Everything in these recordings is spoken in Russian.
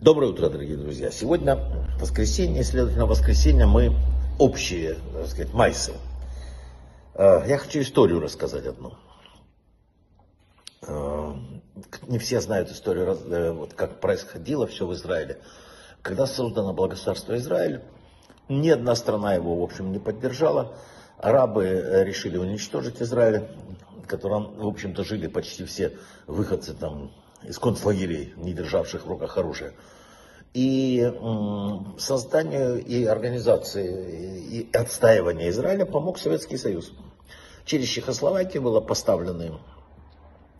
Доброе утро, дорогие друзья. Сегодня воскресенье, следовательно, воскресенье мы общие, так сказать, майсы. Э, Я хочу историю рассказать одну. Э, Не все знают историю, э, вот как происходило все в Израиле. Когда создано благосостояние Израиль, ни одна страна его, в общем, не поддержала. Арабы э, решили уничтожить Израиль, в котором, в общем-то, жили почти все выходцы там из концлагерей, не державших в руках оружие. И созданию и организации и отстаиванию Израиля помог Советский Союз. Через Чехословакию было поставлено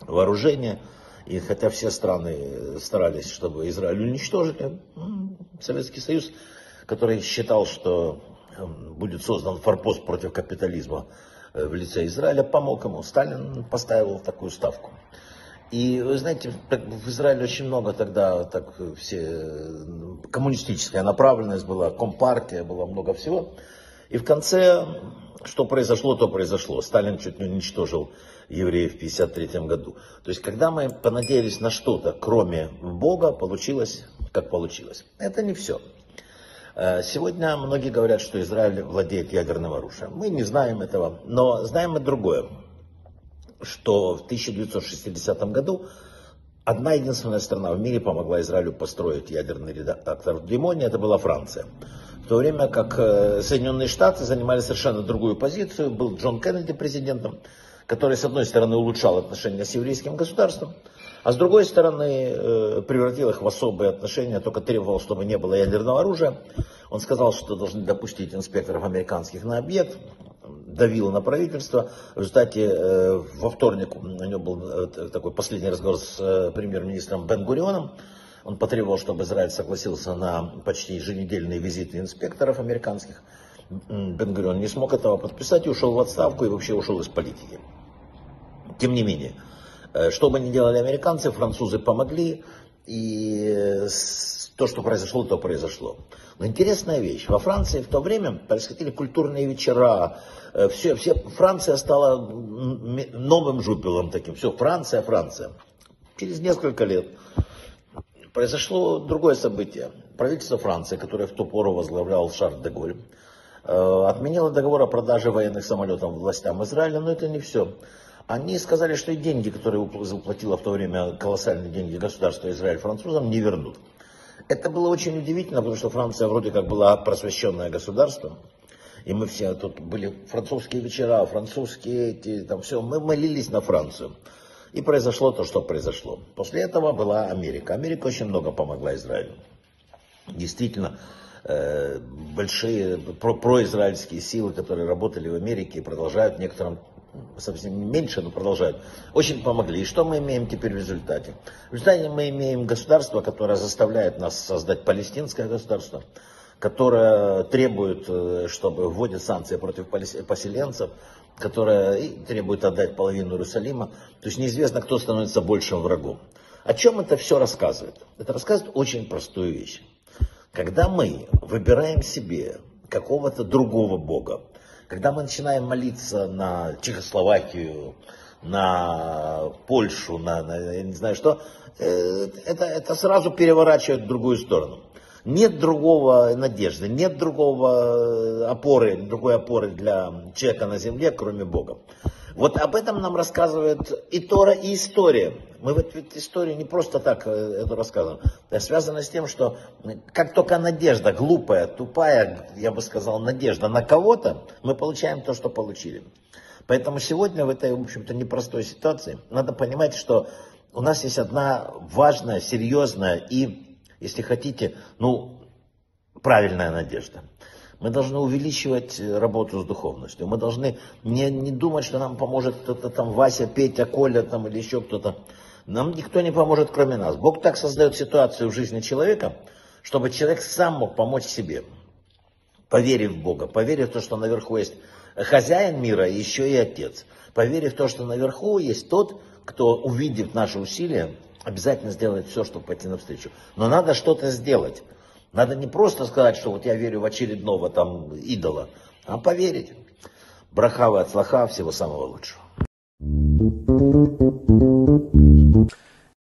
вооружение, и хотя все страны старались, чтобы Израиль уничтожили, Советский Союз, который считал, что будет создан форпост против капитализма э, в лице Израиля, помог ему. Сталин поставил такую ставку. И вы знаете, в Израиле очень много тогда так все э, коммунистическая направленность была, компартия, было много всего. И в конце, что произошло, то произошло. Сталин чуть не уничтожил евреев в 1953 году. То есть, когда мы понадеялись на что-то, кроме Бога, получилось, как получилось. Это не все. Э, Сегодня многие говорят, что Израиль владеет ядерным оружием. Мы не знаем этого, но знаем мы другое что в 1960 году одна единственная страна в мире помогла Израилю построить ядерный реактор в Димоне, это была Франция. В то время как э, Соединенные Штаты занимали совершенно другую позицию, был Джон Кеннеди президентом, который с одной стороны улучшал отношения с еврейским государством, а с другой стороны э, превратил их в особые отношения, только требовал, чтобы не было ядерного оружия. Он сказал, что должны допустить инспекторов американских на объект, давил на правительство. В результате э, во вторник у него был э, такой последний разговор с премьер-министром Бен Гурионом. Он потребовал, чтобы Израиль согласился на почти еженедельные визиты инспекторов американских. М, Бен Гурион не смог этого подписать и ушел в отставку и вообще ушел из политики. Тем не менее, э, что бы ни делали американцы, французы помогли, и э, то, что произошло, то произошло. Но интересная вещь. Во Франции в то время происходили культурные вечера. э, Все, все, Франция стала новым жупелом таким. Все, Франция, Франция. Через несколько лет произошло другое событие. Правительство Франции, которое в ту пору возглавлял Шарль де Голь, отменило договор о продаже военных самолетов властям Израиля, но это не все. Они сказали, что и деньги, которые заплатило в то время колоссальные деньги государства Израиль французам, не вернут. Это было очень удивительно, потому что Франция вроде как была просвещенное государство. И мы все тут были французские вечера, французские эти, там все, мы молились на Францию. И произошло то, что произошло. После этого была Америка. Америка очень много помогла Израилю. Действительно, э, большие про- произраильские силы, которые работали в Америке продолжают, некоторым совсем меньше, но продолжают, очень помогли. И что мы имеем теперь в результате? В результате мы имеем государство, которое заставляет нас создать палестинское государство, которое требует, э, чтобы вводит санкции против поселенцев, которое требует отдать половину Иерусалима. То есть неизвестно, кто становится большим врагом. О чем это все рассказывает? Это рассказывает очень простую вещь. Когда мы выбираем себе какого-то другого Бога, когда мы начинаем молиться на Чехословакию, на Польшу, на, на я не знаю что, э, это, это сразу переворачивает в другую сторону. Нет другого надежды, нет другого э, опоры, другой опоры для человека на земле, кроме Бога. Вот об этом нам рассказывает и Тора, и история. Мы в эту историю не просто так э, эту рассказываем. Это связано с тем, что как только надежда, глупая, тупая, я бы сказал, надежда на кого-то, мы получаем то, что получили. Поэтому сегодня в этой, в общем-то, непростой ситуации надо понимать, что у нас есть одна важная, серьезная и, если хотите, ну, правильная надежда. Мы должны увеличивать э, работу с духовностью. Мы должны не, не думать, что нам поможет кто-то там, Вася, Петя, Коля там или еще кто-то. Нам никто не поможет, кроме нас. Бог так создает ситуацию в жизни человека, чтобы человек сам мог помочь себе, поверив в Бога, поверив в то, что наверху есть хозяин мира, еще и отец. Поверив в то, что наверху есть тот, кто, увидев наши усилия, обязательно сделает все, чтобы пойти навстречу. Но надо что-то сделать. Надо не просто сказать, что вот я верю в очередного там идола, а поверить. Брахава от слаха, всего самого лучшего.